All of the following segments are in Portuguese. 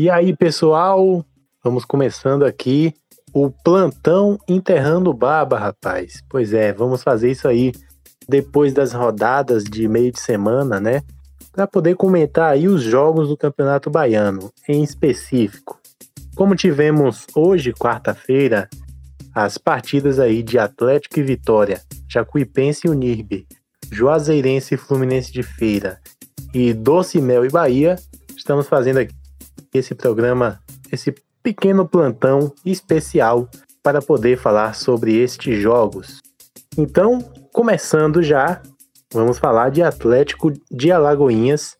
E aí, pessoal, vamos começando aqui o plantão enterrando baba, rapaz. Pois é, vamos fazer isso aí depois das rodadas de meio de semana, né? Para poder comentar aí os jogos do Campeonato Baiano, em específico. Como tivemos hoje, quarta-feira, as partidas aí de Atlético e Vitória, Jacuipense e Unirbe, Juazeirense e Fluminense de Feira e Doce Mel e Bahia, estamos fazendo aqui esse programa, esse pequeno plantão especial para poder falar sobre estes jogos. Então, começando já, vamos falar de Atlético de Alagoinhas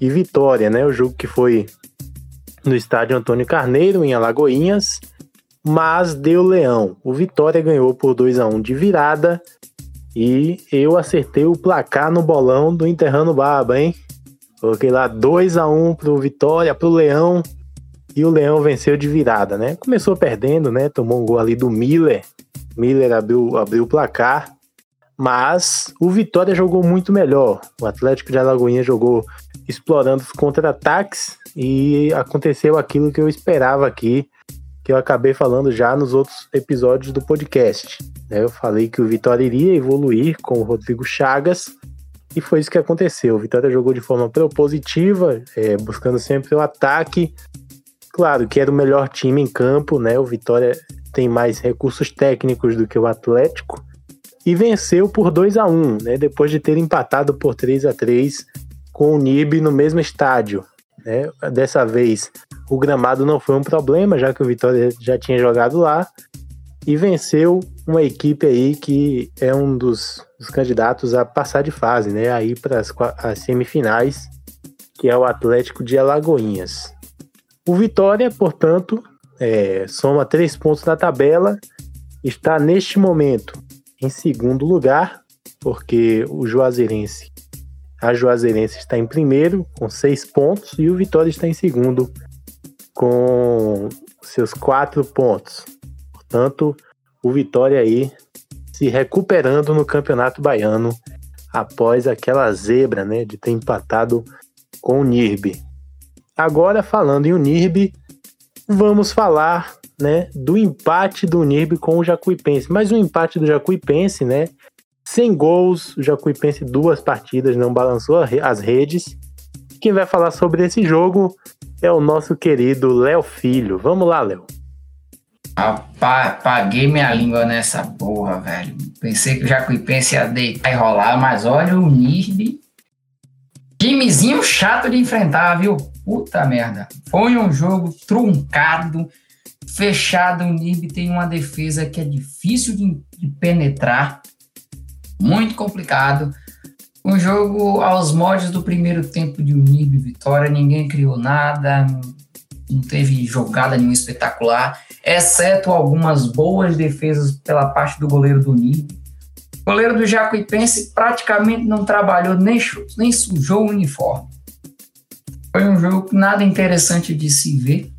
e Vitória, né? O jogo que foi no estádio Antônio Carneiro, em Alagoinhas, mas deu leão. O Vitória ganhou por 2 a 1 de virada e eu acertei o placar no bolão do Enterrando Baba, hein? Coloquei lá 2 a 1 pro Vitória, pro Leão. E o Leão venceu de virada, né? Começou perdendo, né? Tomou um gol ali do Miller. Miller abriu, abriu o placar. Mas o Vitória jogou muito melhor. O Atlético de Alagoinha jogou explorando os contra-ataques e aconteceu aquilo que eu esperava aqui, que eu acabei falando já nos outros episódios do podcast. Né? Eu falei que o Vitória iria evoluir com o Rodrigo Chagas e foi isso que aconteceu. O Vitória jogou de forma propositiva, é, buscando sempre o ataque. Claro que era o melhor time em campo, né? O Vitória tem mais recursos técnicos do que o Atlético e venceu por 2 a 1 né? Depois de ter empatado por 3 a 3 com o NIB no mesmo estádio. Né? Dessa vez o gramado não foi um problema, já que o Vitória já tinha jogado lá e venceu uma equipe aí que é um dos, dos candidatos a passar de fase, né? Aí para as semifinais, que é o Atlético de Alagoinhas. O Vitória, portanto, é, soma três pontos na tabela, está neste momento em segundo lugar, porque o Juazeirense, a Juazeirense está em primeiro com seis pontos e o Vitória está em segundo com seus quatro pontos. Portanto, o Vitória aí se recuperando no Campeonato Baiano após aquela zebra, né, de ter empatado com o Nirbe. Agora falando em Unirbe, vamos falar, né, do empate do Nirbe com o Jacuipense. Mas o empate do Jacuipense, né, sem gols, o Jacuipense duas partidas não balançou as redes. Quem vai falar sobre esse jogo é o nosso querido Léo Filho. Vamos lá, Léo. Rapaz, paguei minha língua nessa porra, velho. Pensei que o Jacuipense ia deitar e rolar, mas olha o Nirbe. Timezinho chato de enfrentar, viu? Puta merda. Foi um jogo truncado, fechado. O Nirbe tem uma defesa que é difícil de, de penetrar, muito complicado. Um jogo aos moldes do primeiro tempo de Unib Vitória, ninguém criou nada, não teve jogada nenhuma espetacular, exceto algumas boas defesas pela parte do goleiro do Unib. O goleiro do Jacuipense praticamente não trabalhou, nem, nem sujou o uniforme. Foi um jogo nada interessante de se ver.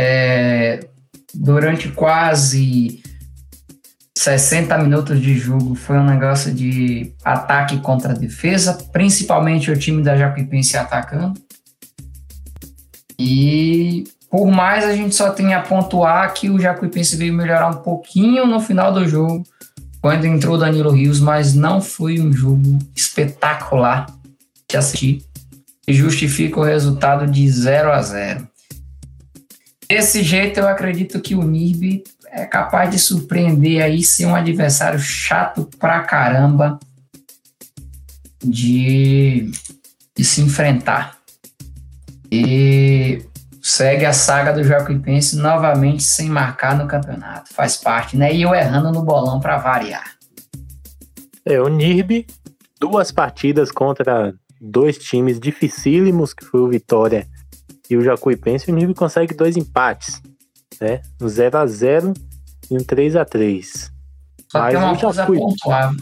É, durante quase 60 minutos de jogo foi um negócio de ataque contra defesa, principalmente o time da Jacuipense atacando. E por mais a gente só tem a pontuar que o Jacuipense veio melhorar um pouquinho no final do jogo, quando entrou Danilo Rios, mas não foi um jogo espetacular de assistir e justifica o resultado de 0 a 0. Desse jeito, eu acredito que o NIRB é capaz de surpreender aí, ser um adversário chato pra caramba de, de se enfrentar. E segue a saga do Jacuipense novamente sem marcar no campeonato. Faz parte, né? E eu errando no bolão para variar. É, o Nirbi, duas partidas contra dois times dificílimos, que foi o Vitória e o Jacuipense, o Nirbi consegue dois empates, né? Um 0 a 0 e um 3 a 3 Só Mas tem uma coisa Jacuí... pontuar.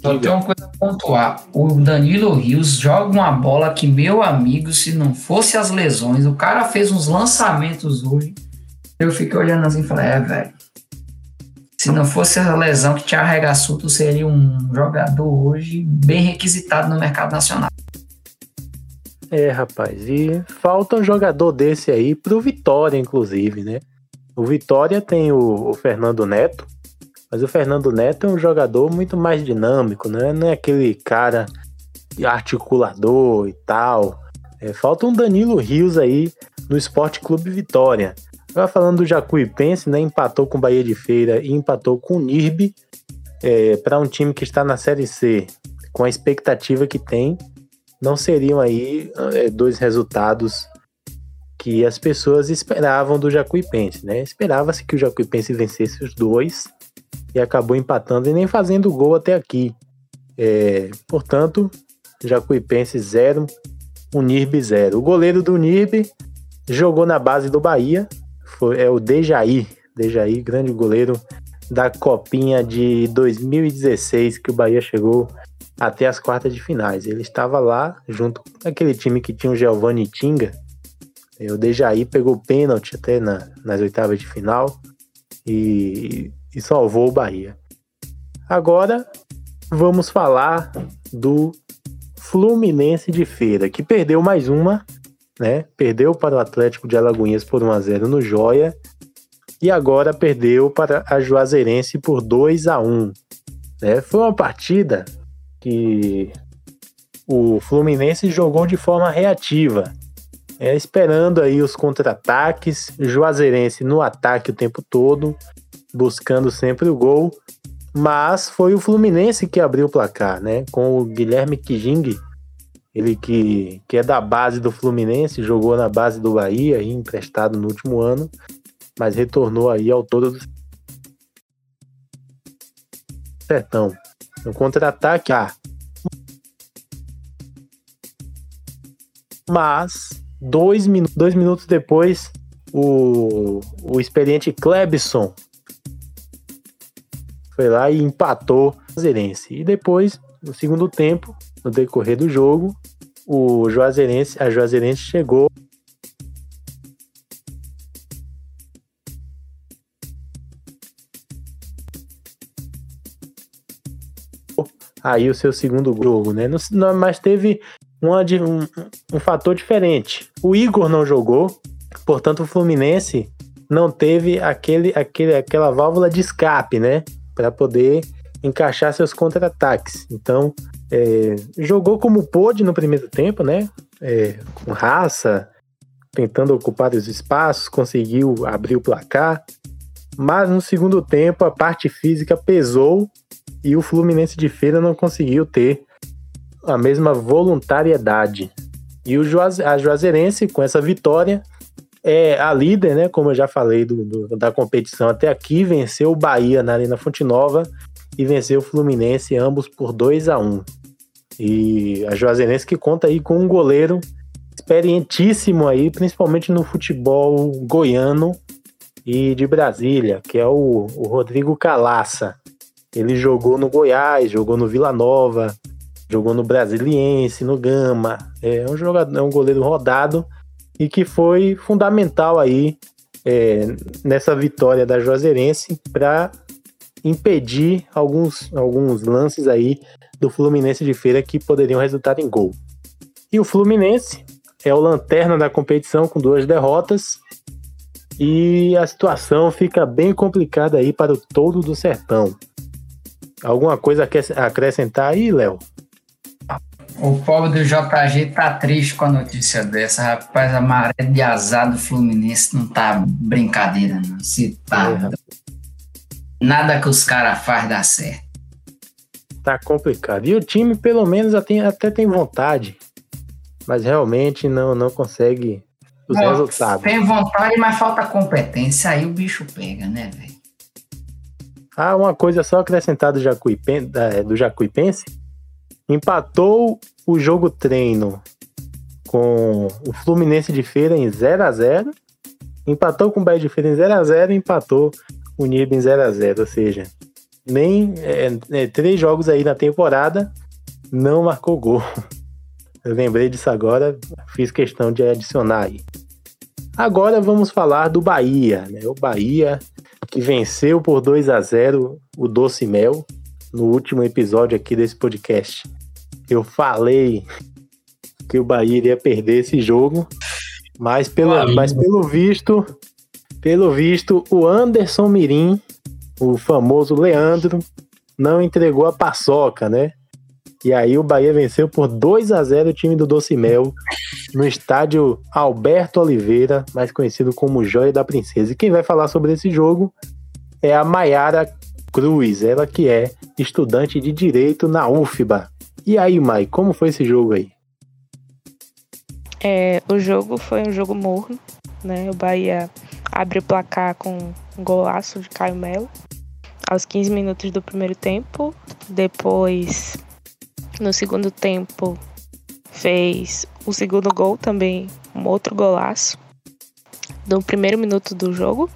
Só tem uma coisa a pontuar. O Danilo Rios joga uma bola que, meu amigo, se não fosse as lesões, o cara fez uns lançamentos hoje. Eu fiquei olhando assim e falei, é, velho. Se não fosse a lesão que tinha arregaçou, tu seria um jogador hoje bem requisitado no mercado nacional. É, rapaz, e falta um jogador desse aí pro Vitória, inclusive, né? O Vitória tem o, o Fernando Neto, mas o Fernando Neto é um jogador muito mais dinâmico, né? Não é aquele cara articulador e tal. É, falta um Danilo Rios aí no Esporte Clube Vitória. Agora falando do Jacuipense, né? Empatou com o Bahia de Feira e empatou com o Nirbe é, para um time que está na Série C, com a expectativa que tem, não seriam aí é, dois resultados que as pessoas esperavam do Jacuipense, né? Esperava-se que o Jacuipense vencesse os dois e acabou empatando e nem fazendo gol até aqui. É, portanto, Jacuipense 0, Unirbe 0. O goleiro do Unirbe jogou na base do Bahia, foi, é o Dejaí, Dejaí, grande goleiro da Copinha de 2016 que o Bahia chegou até as quartas de finais. Ele estava lá junto com aquele time que tinha o Giovanni Tinga. O Dejaí pegou pênalti até na, nas oitavas de final e, e salvou o Bahia. Agora vamos falar do Fluminense de Feira, que perdeu mais uma, né? Perdeu para o Atlético de Alagoinhas por 1 a 0 no Joia e agora perdeu para a Juazeirense por 2 a 1. Né? Foi uma partida que o Fluminense jogou de forma reativa, é, esperando aí os contra-ataques, Juazeirense no ataque o tempo todo, buscando sempre o gol, mas foi o Fluminense que abriu o placar, né? Com o Guilherme Kijing, ele que, que é da base do Fluminense, jogou na base do Bahia, emprestado no último ano, mas retornou aí ao todo do Sertão. No contra-ataque, ah. Mas, dois, dois minutos depois, o, o experiente Klebson foi lá e empatou o Juazeirense. E depois, no segundo tempo, no decorrer do jogo, o Juazeirense, a Juazeirense chegou aí o seu segundo jogo, né? Mas teve uma, um, um fator diferente. O Igor não jogou, portanto o Fluminense não teve aquele, aquele, aquela válvula de escape, né? Para poder encaixar seus contra-ataques. Então, é, jogou como pôde no primeiro tempo, né? É, com raça, tentando ocupar os espaços, conseguiu abrir o placar. Mas no segundo tempo, a parte física pesou e o Fluminense de Feira não conseguiu ter a mesma voluntariedade. E o Juaze, a Juazeirense, com essa vitória, é a líder, né? Como eu já falei do, do, da competição até aqui, venceu o Bahia na Arena Fonte Nova e venceu o Fluminense, ambos por 2 a 1 E a Juazeirense que conta aí com um goleiro experientíssimo aí, principalmente no futebol goiano e de Brasília, que é o, o Rodrigo Calaça. Ele jogou no Goiás, jogou no Vila Nova, jogou no Brasiliense, no Gama. É um jogador, é um goleiro rodado e que foi fundamental aí é, nessa vitória da Juazeirense para impedir alguns, alguns lances aí do Fluminense de Feira que poderiam resultar em gol. E o Fluminense é o lanterna da competição com duas derrotas e a situação fica bem complicada aí para o todo do sertão. Alguma coisa a acrescentar aí, Léo? O pobre do JG tá triste com a notícia dessa, rapaz. A maré de azar do Fluminense não tá brincadeira, não. Se tá. É, nada que os caras faz dá certo. Tá complicado. E o time, pelo menos, até tem vontade. Mas realmente não, não consegue os não, resultados. Tem vontade, mas falta competência. Aí o bicho pega, né, velho? Ah, uma coisa só acrescentada do, Jacuipen, do Jacuipense. Empatou o jogo treino com o Fluminense de Feira em 0 a 0 Empatou com o Bahia de Feira em 0 a 0 e empatou o Nib em 0 a 0 Ou seja, nem é, é, três jogos aí na temporada não marcou gol. Eu lembrei disso agora, fiz questão de adicionar aí. Agora vamos falar do Bahia, né? O Bahia que venceu por 2 a 0 o Doce Mel no último episódio aqui desse podcast. Eu falei que o Bahia iria perder esse jogo. Mas pelo, mas pelo visto, pelo visto, o Anderson Mirim, o famoso Leandro, não entregou a paçoca, né? E aí o Bahia venceu por 2 a 0 o time do Docimel no estádio Alberto Oliveira, mais conhecido como Joia da Princesa. E quem vai falar sobre esse jogo é a Maiara Cruz, ela que é estudante de Direito na UFBA. E aí, Mai, como foi esse jogo aí? É, o jogo foi um jogo morno, né? O Bahia abre o placar com um golaço de Caio Melo aos 15 minutos do primeiro tempo. Depois, no segundo tempo, fez o segundo gol também, um outro golaço no primeiro minuto do jogo.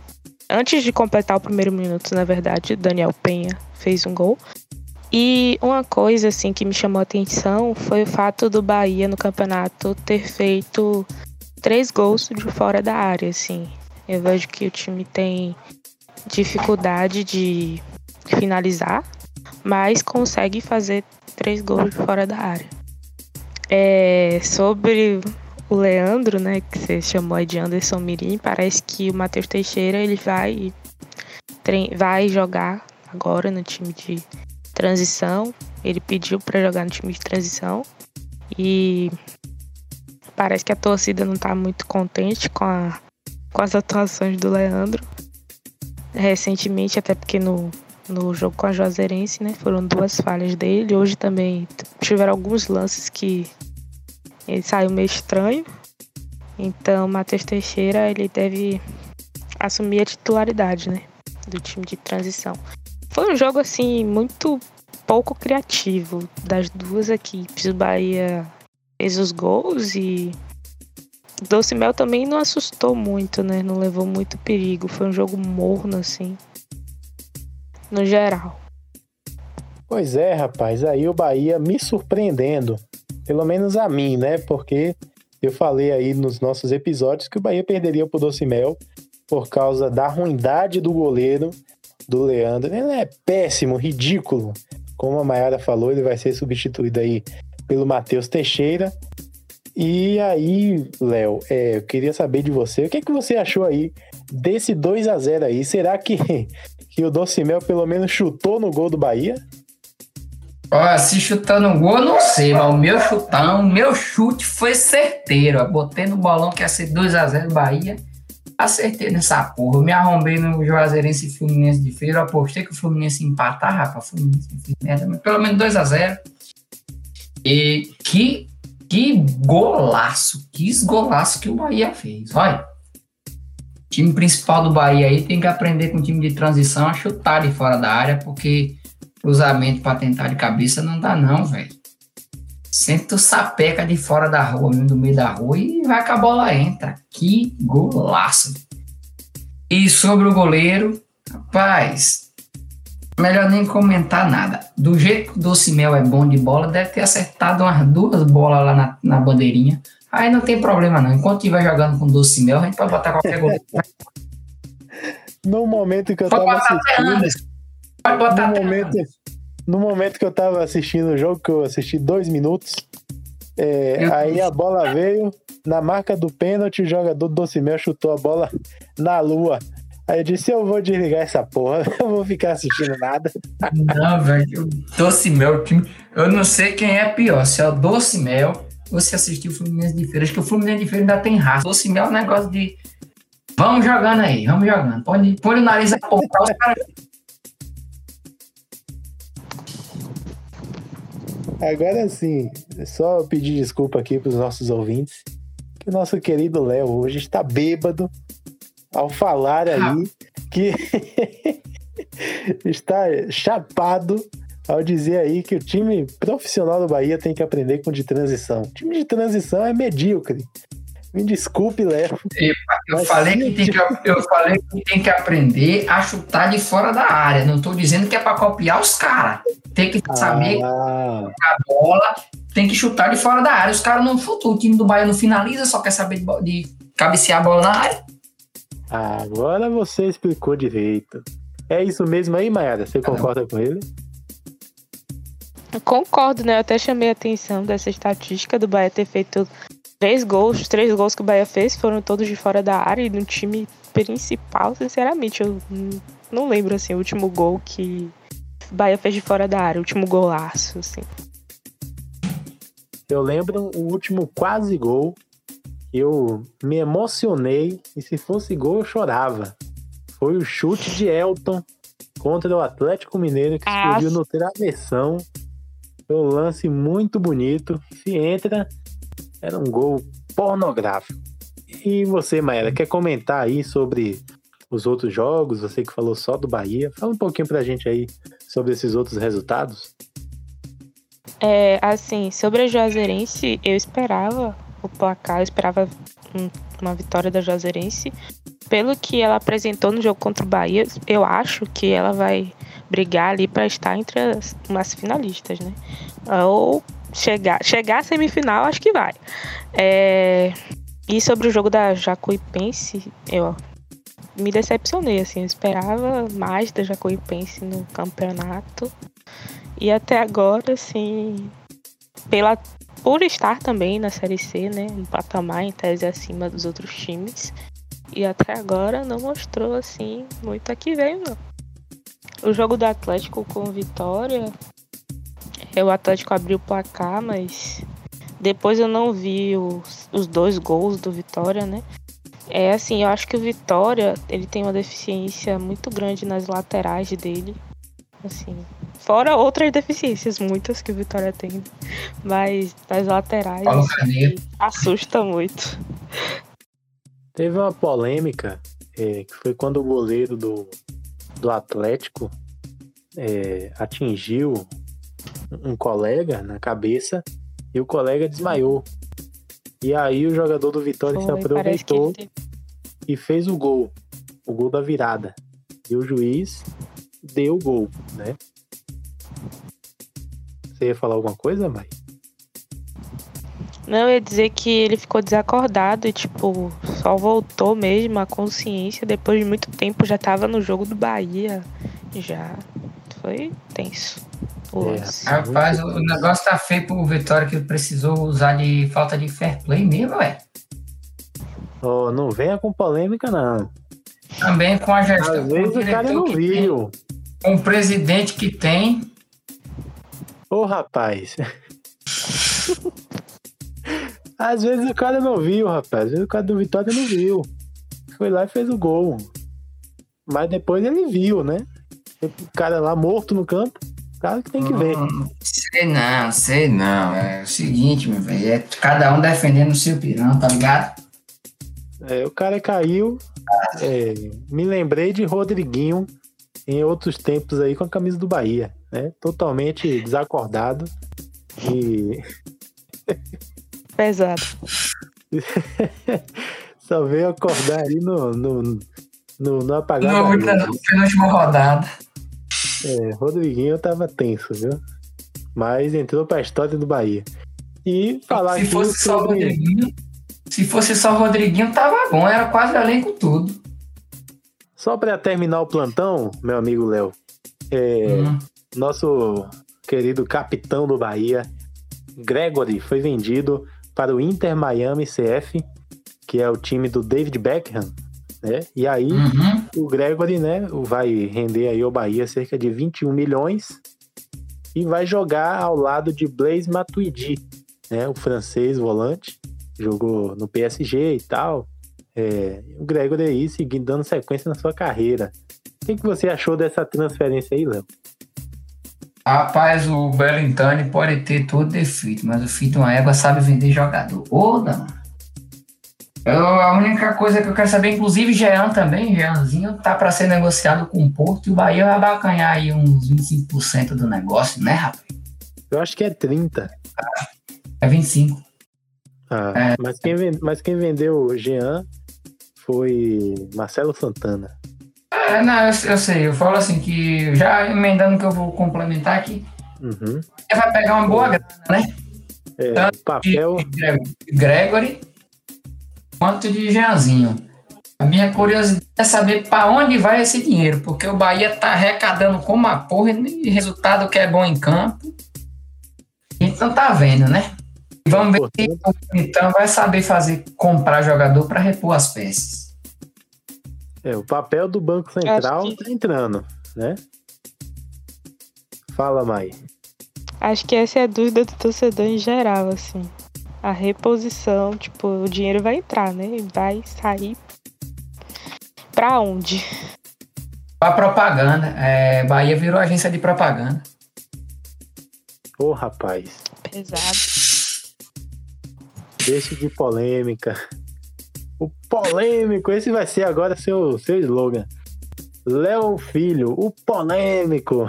Antes de completar o primeiro minuto, na verdade, Daniel Penha fez um gol. E uma coisa assim que me chamou a atenção foi o fato do Bahia no campeonato ter feito três gols de fora da área, assim. Eu vejo que o time tem dificuldade de finalizar, mas consegue fazer três gols de fora da área. É, sobre o Leandro, né, que você chamou de Anderson Mirim, parece que o Matheus Teixeira ele vai vai jogar agora no time de transição. Ele pediu para jogar no time de transição e parece que a torcida não está muito contente com, a, com as atuações do Leandro. Recentemente, até porque no, no jogo com a Juazeirense, né, foram duas falhas dele. Hoje também tiveram alguns lances que ele saiu meio estranho. Então, Matheus Teixeira, ele deve assumir a titularidade, né, do time de transição. Foi um jogo assim muito pouco criativo das duas equipes. O Bahia fez os gols e Doce Mel também não assustou muito, né? Não levou muito perigo. Foi um jogo morno assim, no geral. Pois é, rapaz. Aí o Bahia me surpreendendo, pelo menos a mim, né? Porque eu falei aí nos nossos episódios que o Bahia perderia pro Doce Mel por causa da ruindade do goleiro do Leandro. Ele é péssimo, ridículo. Como a Mayara falou, ele vai ser substituído aí pelo Matheus Teixeira. E aí, Léo, é, eu queria saber de você, o que, é que você achou aí desse 2 a 0 aí? Será que, que o Docimel pelo menos chutou no gol do Bahia? Olha, se chutar no gol, não sei, mas o meu chutão, meu chute foi certeiro. Eu botei no bolão que ia ser 2 a 0 Bahia acertei nessa porra. Eu me arrombei no Juazeirense e Fluminense de feira. Apostei que o Fluminense empatar, rapaz. Fluminense merda, mas pelo menos 2x0. E que, que golaço, que golaço que o Bahia fez. Olha, o time principal do Bahia aí tem que aprender com o time de transição a chutar de fora da área, porque cruzamento para tentar de cabeça não dá, não, velho. Sempre tu sapeca de fora da rua, do meio da rua, e vai que a bola entra. Que golaço. E sobre o goleiro, rapaz, melhor nem comentar nada. Do jeito que o Docimel é bom de bola, deve ter acertado umas duas bolas lá na, na bandeirinha. Aí não tem problema não. Enquanto estiver jogando com Docimel, a gente pode botar qualquer goleiro. no momento que eu pode tava assistindo... Pode botar no momento, no momento que eu tava assistindo o jogo, que eu assisti dois minutos, é, aí a bola veio, na marca do pênalti, o jogador do Docimel chutou a bola na lua. Aí eu disse, eu vou desligar essa porra, eu vou ficar assistindo nada. Não, velho, Docimel, time... eu não sei quem é pior, se é o Docimel ou se assistiu o Fluminense de Feira. Acho que o Fluminense de Feira ainda tem raça. Docimel é um negócio de... Vamos jogando aí, vamos jogando. Põe, põe o nariz a apontar, os caras Agora sim, é só pedir desculpa aqui para os nossos ouvintes, que o nosso querido Léo hoje está bêbado ao falar aí que está chapado ao dizer aí que o time profissional do Bahia tem que aprender com de transição. O time de transição é medíocre. Me desculpe, Léo. Eu falei, que tem que, eu falei que tem que aprender a chutar de fora da área. Não estou dizendo que é para copiar os caras. Tem que saber ah. a bola, tem que chutar de fora da área. Os caras não chutam. O time do Bahia não finaliza, só quer saber de, de cabecear a bola na área. Agora você explicou direito. É isso mesmo aí, Mayara? Você concorda com ele? Concordo, né? Eu até chamei a atenção dessa estatística do Bahia ter feito três gols. Os três gols que o Bahia fez foram todos de fora da área e no time principal, sinceramente, eu não lembro assim o último gol que Bahia fez de fora da área, o último golaço, assim. Eu lembro o último quase gol. Eu me emocionei e se fosse gol eu chorava. Foi o chute de Elton contra o Atlético Mineiro que Ah, explodiu no travessão. Foi um lance muito bonito. Se entra, era um gol pornográfico. E você, Maera, quer comentar aí sobre os outros jogos? Você que falou só do Bahia. Fala um pouquinho pra gente aí sobre esses outros resultados. É, assim, sobre a Juazeirense, eu esperava o placar, eu esperava um- uma vitória da Juazeirense. Pelo que ela apresentou no jogo contra o Bahia, eu acho que ela vai brigar ali para estar entre as, umas finalistas, né? Ou chegar, chegar à semifinal, acho que vai. É, e sobre o jogo da Jacuipense, eu me decepcionei, assim, eu esperava mais da Jacuipense no campeonato. E até agora, assim, pela, por estar também na Série C, né? Um patamar em tese acima dos outros times. E até agora não mostrou, assim, muito a que não. O jogo do Atlético com vitória. é, O Atlético abriu o placar, mas depois eu não vi os, os dois gols do Vitória, né? É assim, eu acho que o Vitória, ele tem uma deficiência muito grande nas laterais dele. Assim, fora outras deficiências, muitas que o Vitória tem. Mas nas laterais assim, assusta muito. Teve uma polêmica é, que foi quando o goleiro do, do Atlético é, atingiu um colega na cabeça e o colega desmaiou. E aí o jogador do Vitória se Foi, que aproveitou ele e fez o gol, o gol da virada. E o juiz deu o gol, né? Você ia falar alguma coisa, Mai? Não, eu ia dizer que ele ficou desacordado e, tipo, só voltou mesmo à consciência depois de muito tempo. Já tava no jogo do Bahia. Já. Foi tenso. Lance. Rapaz, o negócio tá feio pro Vitória que precisou usar de falta de fair play mesmo, ué. Ó, não venha com polêmica, não. Também com a gestão. Às vezes o cara não tem, viu. Com o presidente que tem. Ô, rapaz. Às vezes o cara não viu, rapaz. Às vezes o cara do Vitória não viu. Foi lá e fez o gol. Mas depois ele viu, né? O cara lá morto no campo. O cara que tem que ver. Hum, sei não, sei não. É o seguinte, meu velho. É cada um defendendo o seu pirão, tá ligado? É, o cara caiu. é, me lembrei de Rodriguinho em outros tempos aí com a camisa do Bahia, né? Totalmente desacordado. E Pesado. só veio acordar aí no, no, no, no No luz. última- penúltima rodada. É, Rodriguinho tava tenso, viu? Mas entrou pra história do Bahia. E falar Se fosse só sobre... Rodriguinho. Se fosse só o Rodriguinho, tava bom. Era quase elenco tudo. Só pra terminar o plantão, meu amigo Léo, é, Hum. nosso querido capitão do Bahia, Gregory, foi vendido para o Inter Miami CF, que é o time do David Beckham, né? E aí Uhum. o Gregory, né, vai render aí ao Bahia cerca de 21 milhões e vai jogar ao lado de Blaise Matuidi, né, o francês volante, jogou no PSG e tal. É, o Gregory aí seguindo dando sequência na sua carreira. O que, que você achou dessa transferência aí, Léo? Rapaz, o Bellintani pode ter todo defeito, mas o Fito uma égua sabe vender jogador. Ô, mano. Eu, a única coisa que eu quero saber, inclusive Jean também, Jeanzinho, tá para ser negociado com o Porto e o Bahia vai abacanhar aí uns 25% do negócio, né, rapaz? Eu acho que é 30. É 25. Ah, É. mas, quem mas quem vendeu o Jean foi Marcelo Santana. É, não, eu, eu sei, eu falo assim que, já emendando que eu vou complementar aqui, Uhum. ele vai pegar uma boa grana, né? É, Tá. papel. Gregory quanto de Jeanzinho. A minha curiosidade é saber para onde vai esse dinheiro, porque o Bahia tá arrecadando como a porra e resultado que é bom em campo. A gente não tá vendo, né? Vamos ver se então vai saber fazer comprar jogador para repor as peças. É, o papel do Banco Central que... tá entrando, né? Fala, Mai. Acho que essa é a dúvida do torcedor em geral, assim. A reposição, tipo, o dinheiro vai entrar, né? Vai sair pra onde? Pra propaganda. É, Bahia virou agência de propaganda. Ô, oh, rapaz. Pesado. Deixe de polêmica. O polêmico, esse vai ser agora seu, seu slogan. Léo Filho, o polêmico.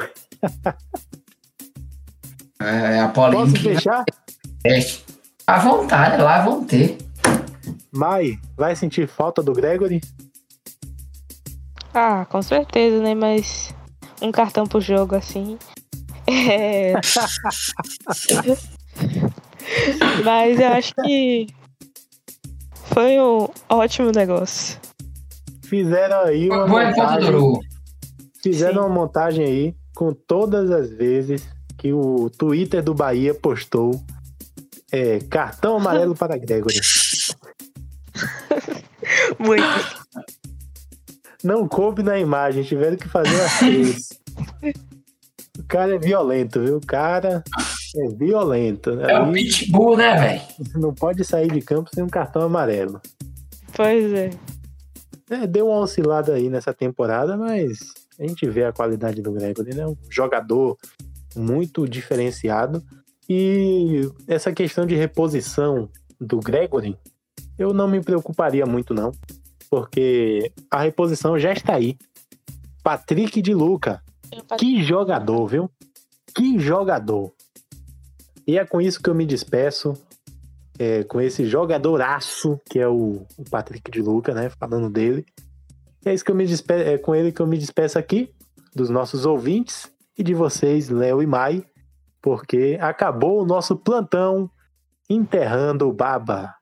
É, a polêmica. Posso fechar? É. À vontade, lá vão ter. Mai, vai sentir falta do Gregory? Ah, com certeza, né? Mas um cartão pro jogo assim. É. Mas eu acho que foi um ótimo negócio. Fizeram aí uma montagem, Fizeram Sim. uma montagem aí com todas as vezes que o Twitter do Bahia postou é, cartão amarelo para Gregory. Muito. Não coube na imagem, tiveram que fazer as três. O cara é violento, viu? O cara é violento. Né? É o pitbull, né, velho? Não pode sair de campo sem um cartão amarelo. Pois é. é. Deu uma oscilada aí nessa temporada, mas a gente vê a qualidade do Gregory, né? Um jogador muito diferenciado. E essa questão de reposição do Gregory, eu não me preocuparia muito, não. Porque a reposição já está aí. Patrick de Luca. Que jogador, viu? Que jogador. E é com isso que eu me despeço. É, com esse jogadoraço que é o, o, Patrick de Luca, né? Falando dele. É isso que eu me despeço, é com ele que eu me despeço aqui, dos nossos ouvintes e de vocês, Léo e Mai, porque acabou o nosso plantão enterrando o Baba.